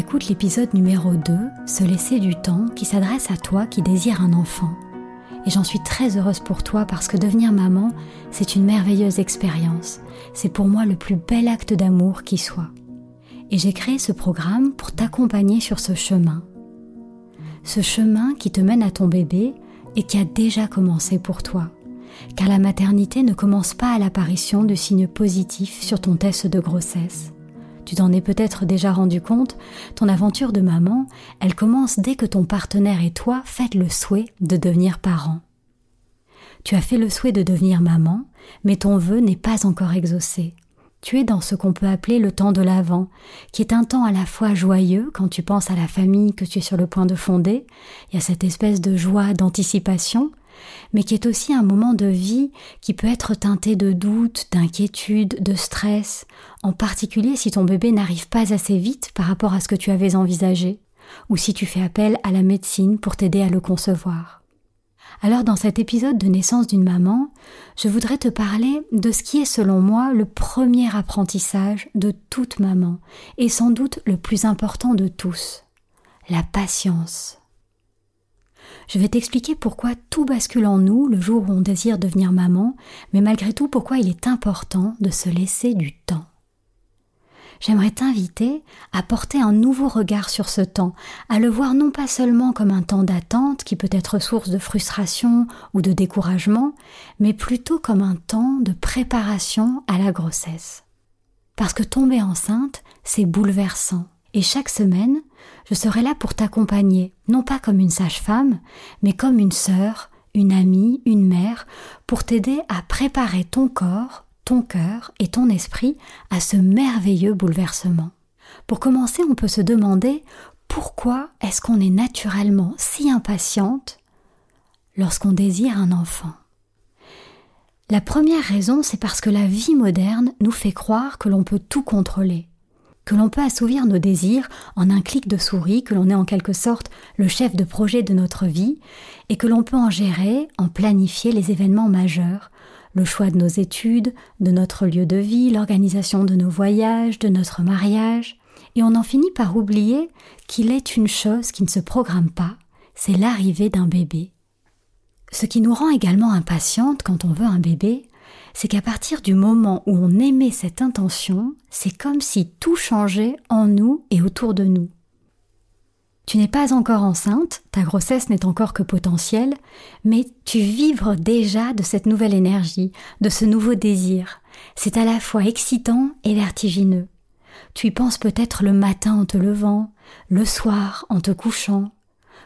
Écoutes l'épisode numéro 2, Se laisser du temps, qui s'adresse à toi qui désire un enfant. Et j'en suis très heureuse pour toi parce que devenir maman, c'est une merveilleuse expérience. C'est pour moi le plus bel acte d'amour qui soit. Et j'ai créé ce programme pour t'accompagner sur ce chemin. Ce chemin qui te mène à ton bébé et qui a déjà commencé pour toi. Car la maternité ne commence pas à l'apparition de signes positifs sur ton test de grossesse tu t'en es peut-être déjà rendu compte, ton aventure de maman, elle commence dès que ton partenaire et toi faites le souhait de devenir parent. Tu as fait le souhait de devenir maman, mais ton vœu n'est pas encore exaucé. Tu es dans ce qu'on peut appeler le temps de l'Avent, qui est un temps à la fois joyeux quand tu penses à la famille que tu es sur le point de fonder, il y a cette espèce de joie d'anticipation, mais qui est aussi un moment de vie qui peut être teinté de doute, d'inquiétude, de stress, en particulier si ton bébé n'arrive pas assez vite par rapport à ce que tu avais envisagé, ou si tu fais appel à la médecine pour t'aider à le concevoir. Alors dans cet épisode de naissance d'une maman, je voudrais te parler de ce qui est selon moi le premier apprentissage de toute maman, et sans doute le plus important de tous, la patience. Je vais t'expliquer pourquoi tout bascule en nous le jour où on désire devenir maman, mais malgré tout pourquoi il est important de se laisser du temps. J'aimerais t'inviter à porter un nouveau regard sur ce temps, à le voir non pas seulement comme un temps d'attente qui peut être source de frustration ou de découragement, mais plutôt comme un temps de préparation à la grossesse. Parce que tomber enceinte, c'est bouleversant, et chaque semaine, je serai là pour t'accompagner, non pas comme une sage-femme, mais comme une sœur, une amie, une mère, pour t'aider à préparer ton corps, ton cœur et ton esprit à ce merveilleux bouleversement. Pour commencer, on peut se demander pourquoi est-ce qu'on est naturellement si impatiente lorsqu'on désire un enfant. La première raison, c'est parce que la vie moderne nous fait croire que l'on peut tout contrôler, que l'on peut assouvir nos désirs en un clic de souris, que l'on est en quelque sorte le chef de projet de notre vie, et que l'on peut en gérer, en planifier les événements majeurs, le choix de nos études, de notre lieu de vie, l'organisation de nos voyages, de notre mariage, et on en finit par oublier qu'il est une chose qui ne se programme pas, c'est l'arrivée d'un bébé. Ce qui nous rend également impatiente quand on veut un bébé, c'est qu'à partir du moment où on émet cette intention, c'est comme si tout changeait en nous et autour de nous. Tu n'es pas encore enceinte, ta grossesse n'est encore que potentielle, mais tu vibres déjà de cette nouvelle énergie, de ce nouveau désir. C'est à la fois excitant et vertigineux. Tu y penses peut-être le matin en te levant, le soir en te couchant,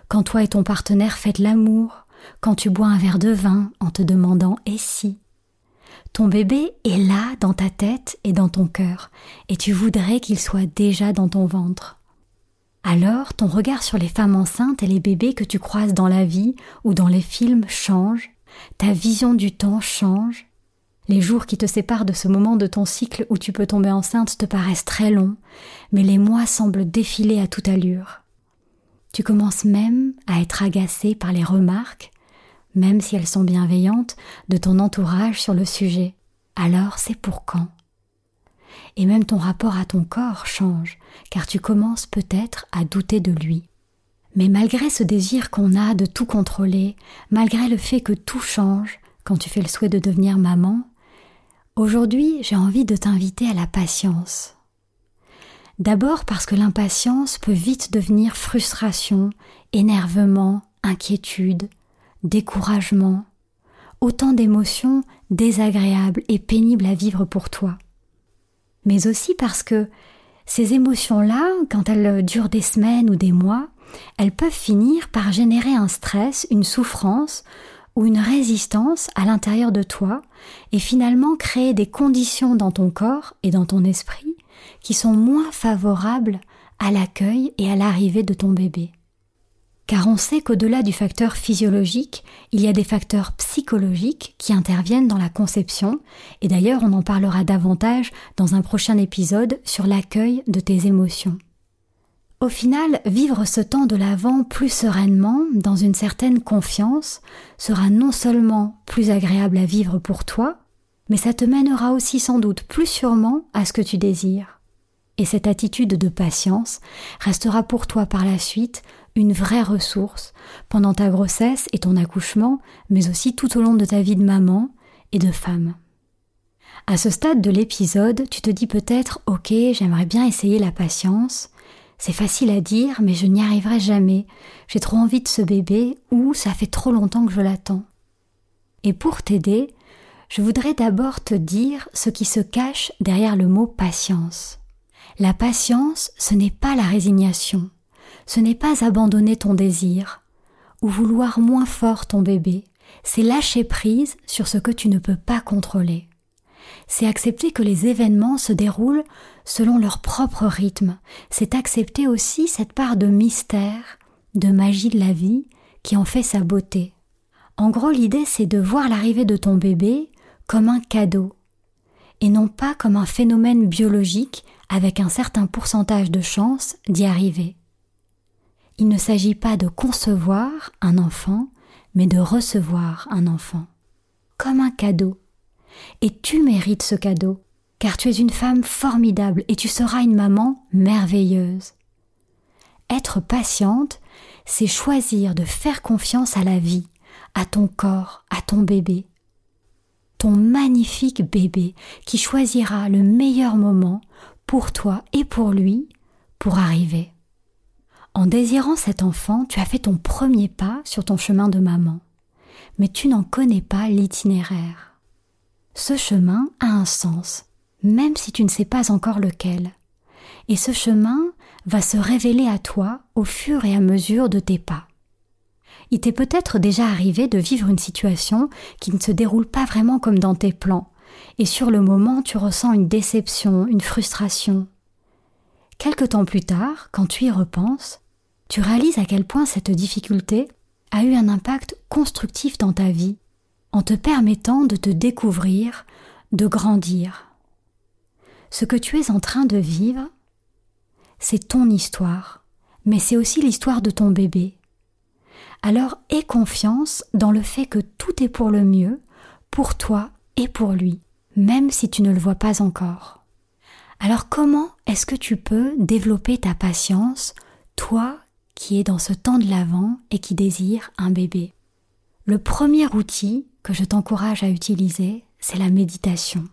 quand toi et ton partenaire faites l'amour, quand tu bois un verre de vin en te demandant et si? Ton bébé est là dans ta tête et dans ton cœur, et tu voudrais qu'il soit déjà dans ton ventre. Alors ton regard sur les femmes enceintes et les bébés que tu croises dans la vie ou dans les films change, ta vision du temps change. Les jours qui te séparent de ce moment de ton cycle où tu peux tomber enceinte te paraissent très longs, mais les mois semblent défiler à toute allure. Tu commences même à être agacé par les remarques, même si elles sont bienveillantes, de ton entourage sur le sujet. Alors c'est pour quand? Et même ton rapport à ton corps change, car tu commences peut-être à douter de lui. Mais malgré ce désir qu'on a de tout contrôler, malgré le fait que tout change quand tu fais le souhait de devenir maman, aujourd'hui j'ai envie de t'inviter à la patience. D'abord parce que l'impatience peut vite devenir frustration, énervement, inquiétude, découragement, autant d'émotions désagréables et pénibles à vivre pour toi. Mais aussi parce que ces émotions-là, quand elles durent des semaines ou des mois, elles peuvent finir par générer un stress, une souffrance ou une résistance à l'intérieur de toi et finalement créer des conditions dans ton corps et dans ton esprit qui sont moins favorables à l'accueil et à l'arrivée de ton bébé. Car on sait qu'au-delà du facteur physiologique, il y a des facteurs psychologiques qui interviennent dans la conception, et d'ailleurs on en parlera davantage dans un prochain épisode sur l'accueil de tes émotions. Au final, vivre ce temps de l'avant plus sereinement, dans une certaine confiance, sera non seulement plus agréable à vivre pour toi, mais ça te mènera aussi sans doute plus sûrement à ce que tu désires. Et cette attitude de patience restera pour toi par la suite une vraie ressource pendant ta grossesse et ton accouchement, mais aussi tout au long de ta vie de maman et de femme. À ce stade de l'épisode, tu te dis peut-être Ok, j'aimerais bien essayer la patience, c'est facile à dire, mais je n'y arriverai jamais. J'ai trop envie de ce bébé ou ça fait trop longtemps que je l'attends. Et pour t'aider, je voudrais d'abord te dire ce qui se cache derrière le mot patience. La patience, ce n'est pas la résignation, ce n'est pas abandonner ton désir ou vouloir moins fort ton bébé, c'est lâcher prise sur ce que tu ne peux pas contrôler. C'est accepter que les événements se déroulent selon leur propre rythme, c'est accepter aussi cette part de mystère, de magie de la vie qui en fait sa beauté. En gros, l'idée c'est de voir l'arrivée de ton bébé comme un cadeau, et non pas comme un phénomène biologique avec un certain pourcentage de chance d'y arriver. Il ne s'agit pas de concevoir un enfant, mais de recevoir un enfant, comme un cadeau et tu mérites ce cadeau, car tu es une femme formidable et tu seras une maman merveilleuse. Être patiente, c'est choisir de faire confiance à la vie, à ton corps, à ton bébé. Magnifique bébé qui choisira le meilleur moment pour toi et pour lui pour arriver. En désirant cet enfant, tu as fait ton premier pas sur ton chemin de maman, mais tu n'en connais pas l'itinéraire. Ce chemin a un sens, même si tu ne sais pas encore lequel. Et ce chemin va se révéler à toi au fur et à mesure de tes pas. Il t'est peut-être déjà arrivé de vivre une situation qui ne se déroule pas vraiment comme dans tes plans, et sur le moment tu ressens une déception, une frustration. Quelque temps plus tard, quand tu y repenses, tu réalises à quel point cette difficulté a eu un impact constructif dans ta vie en te permettant de te découvrir, de grandir. Ce que tu es en train de vivre, c'est ton histoire, mais c'est aussi l'histoire de ton bébé. Alors aie confiance dans le fait que tout est pour le mieux, pour toi et pour lui, même si tu ne le vois pas encore. Alors comment est-ce que tu peux développer ta patience, toi qui es dans ce temps de l'avant et qui désire un bébé? Le premier outil, que je t'encourage à utiliser, c'est la méditation.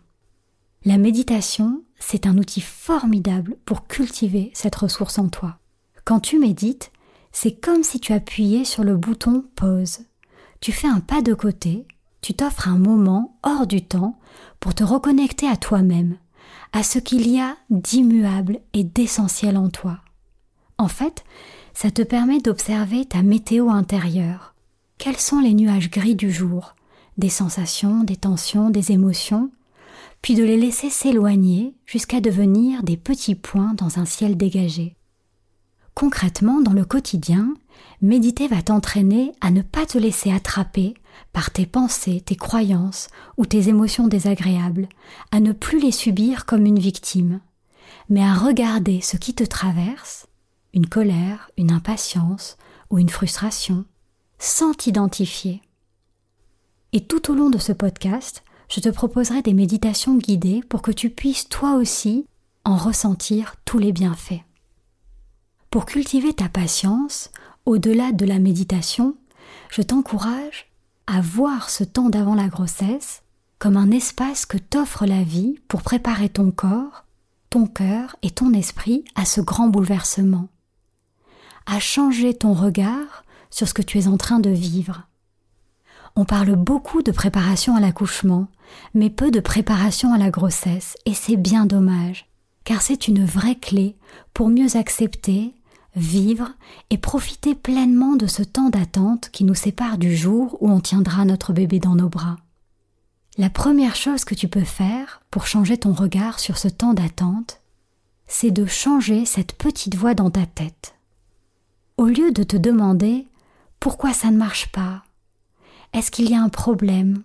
La méditation, c'est un outil formidable pour cultiver cette ressource en toi. Quand tu médites, c'est comme si tu appuyais sur le bouton pause. Tu fais un pas de côté, tu t'offres un moment hors du temps pour te reconnecter à toi-même, à ce qu'il y a d'immuable et d'essentiel en toi. En fait, ça te permet d'observer ta météo intérieure. Quels sont les nuages gris du jour? Des sensations, des tensions, des émotions, puis de les laisser s'éloigner jusqu'à devenir des petits points dans un ciel dégagé. Concrètement, dans le quotidien, méditer va t'entraîner à ne pas te laisser attraper par tes pensées, tes croyances ou tes émotions désagréables, à ne plus les subir comme une victime, mais à regarder ce qui te traverse, une colère, une impatience ou une frustration, sans t'identifier. Et tout au long de ce podcast, je te proposerai des méditations guidées pour que tu puisses toi aussi en ressentir tous les bienfaits. Pour cultiver ta patience, au-delà de la méditation, je t'encourage à voir ce temps d'avant la grossesse comme un espace que t'offre la vie pour préparer ton corps, ton cœur et ton esprit à ce grand bouleversement, à changer ton regard sur ce que tu es en train de vivre. On parle beaucoup de préparation à l'accouchement, mais peu de préparation à la grossesse, et c'est bien dommage, car c'est une vraie clé pour mieux accepter, vivre et profiter pleinement de ce temps d'attente qui nous sépare du jour où on tiendra notre bébé dans nos bras. La première chose que tu peux faire pour changer ton regard sur ce temps d'attente, c'est de changer cette petite voix dans ta tête. Au lieu de te demander pourquoi ça ne marche pas, est-ce qu'il y a un problème,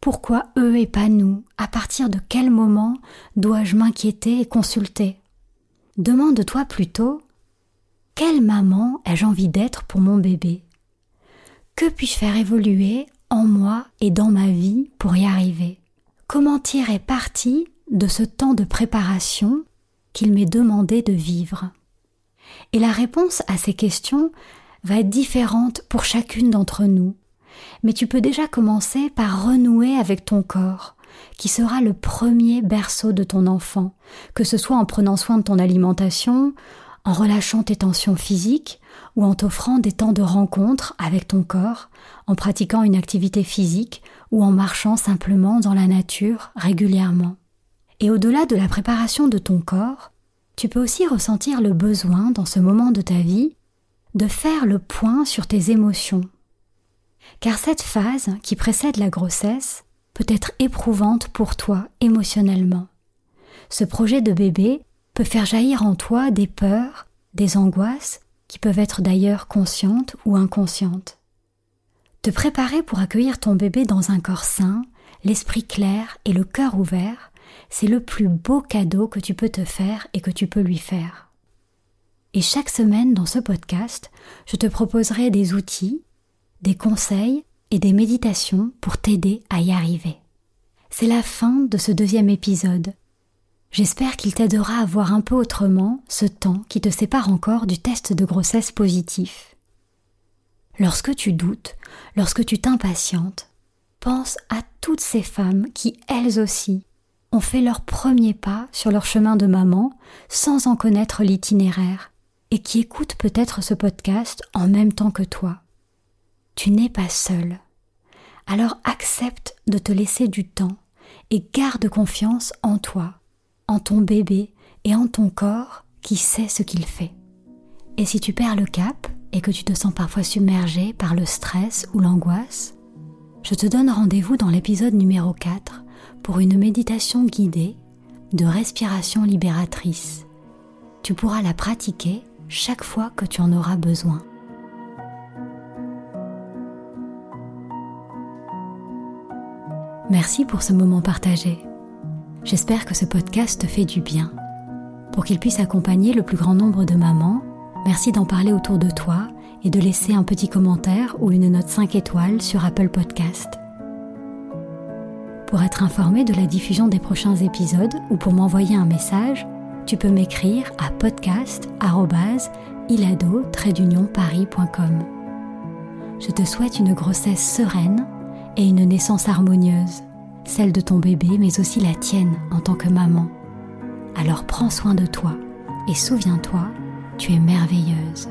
pourquoi eux et pas nous À partir de quel moment dois-je m'inquiéter et consulter? Demande-toi plutôt quelle maman ai-je envie d'être pour mon bébé? Que puis-je faire évoluer en moi et dans ma vie pour y arriver? Comment tirer parti de ce temps de préparation qu'il m'est demandé de vivre? Et la réponse à ces questions va être différente pour chacune d'entre nous. Mais tu peux déjà commencer par renouer avec ton corps, qui sera le premier berceau de ton enfant, que ce soit en prenant soin de ton alimentation, en relâchant tes tensions physiques ou en t'offrant des temps de rencontre avec ton corps, en pratiquant une activité physique ou en marchant simplement dans la nature régulièrement. Et au-delà de la préparation de ton corps, tu peux aussi ressentir le besoin dans ce moment de ta vie de faire le point sur tes émotions. Car cette phase qui précède la grossesse peut être éprouvante pour toi émotionnellement. Ce projet de bébé peut faire jaillir en toi des peurs, des angoisses, qui peuvent être d'ailleurs conscientes ou inconscientes. Te préparer pour accueillir ton bébé dans un corps sain, l'esprit clair et le cœur ouvert, c'est le plus beau cadeau que tu peux te faire et que tu peux lui faire. Et chaque semaine dans ce podcast, je te proposerai des outils, des conseils et des méditations pour t'aider à y arriver. C'est la fin de ce deuxième épisode J'espère qu'il t'aidera à voir un peu autrement ce temps qui te sépare encore du test de grossesse positif. Lorsque tu doutes, lorsque tu t'impatientes, pense à toutes ces femmes qui, elles aussi, ont fait leur premier pas sur leur chemin de maman sans en connaître l'itinéraire et qui écoutent peut-être ce podcast en même temps que toi. Tu n'es pas seul. Alors accepte de te laisser du temps et garde confiance en toi en ton bébé et en ton corps qui sait ce qu'il fait. Et si tu perds le cap et que tu te sens parfois submergé par le stress ou l'angoisse, je te donne rendez-vous dans l'épisode numéro 4 pour une méditation guidée de respiration libératrice. Tu pourras la pratiquer chaque fois que tu en auras besoin. Merci pour ce moment partagé. J'espère que ce podcast te fait du bien. Pour qu'il puisse accompagner le plus grand nombre de mamans, merci d'en parler autour de toi et de laisser un petit commentaire ou une note 5 étoiles sur Apple Podcast. Pour être informé de la diffusion des prochains épisodes ou pour m'envoyer un message, tu peux m'écrire à podcast@ilado-paris.com. Je te souhaite une grossesse sereine et une naissance harmonieuse celle de ton bébé, mais aussi la tienne en tant que maman. Alors prends soin de toi et souviens-toi, tu es merveilleuse.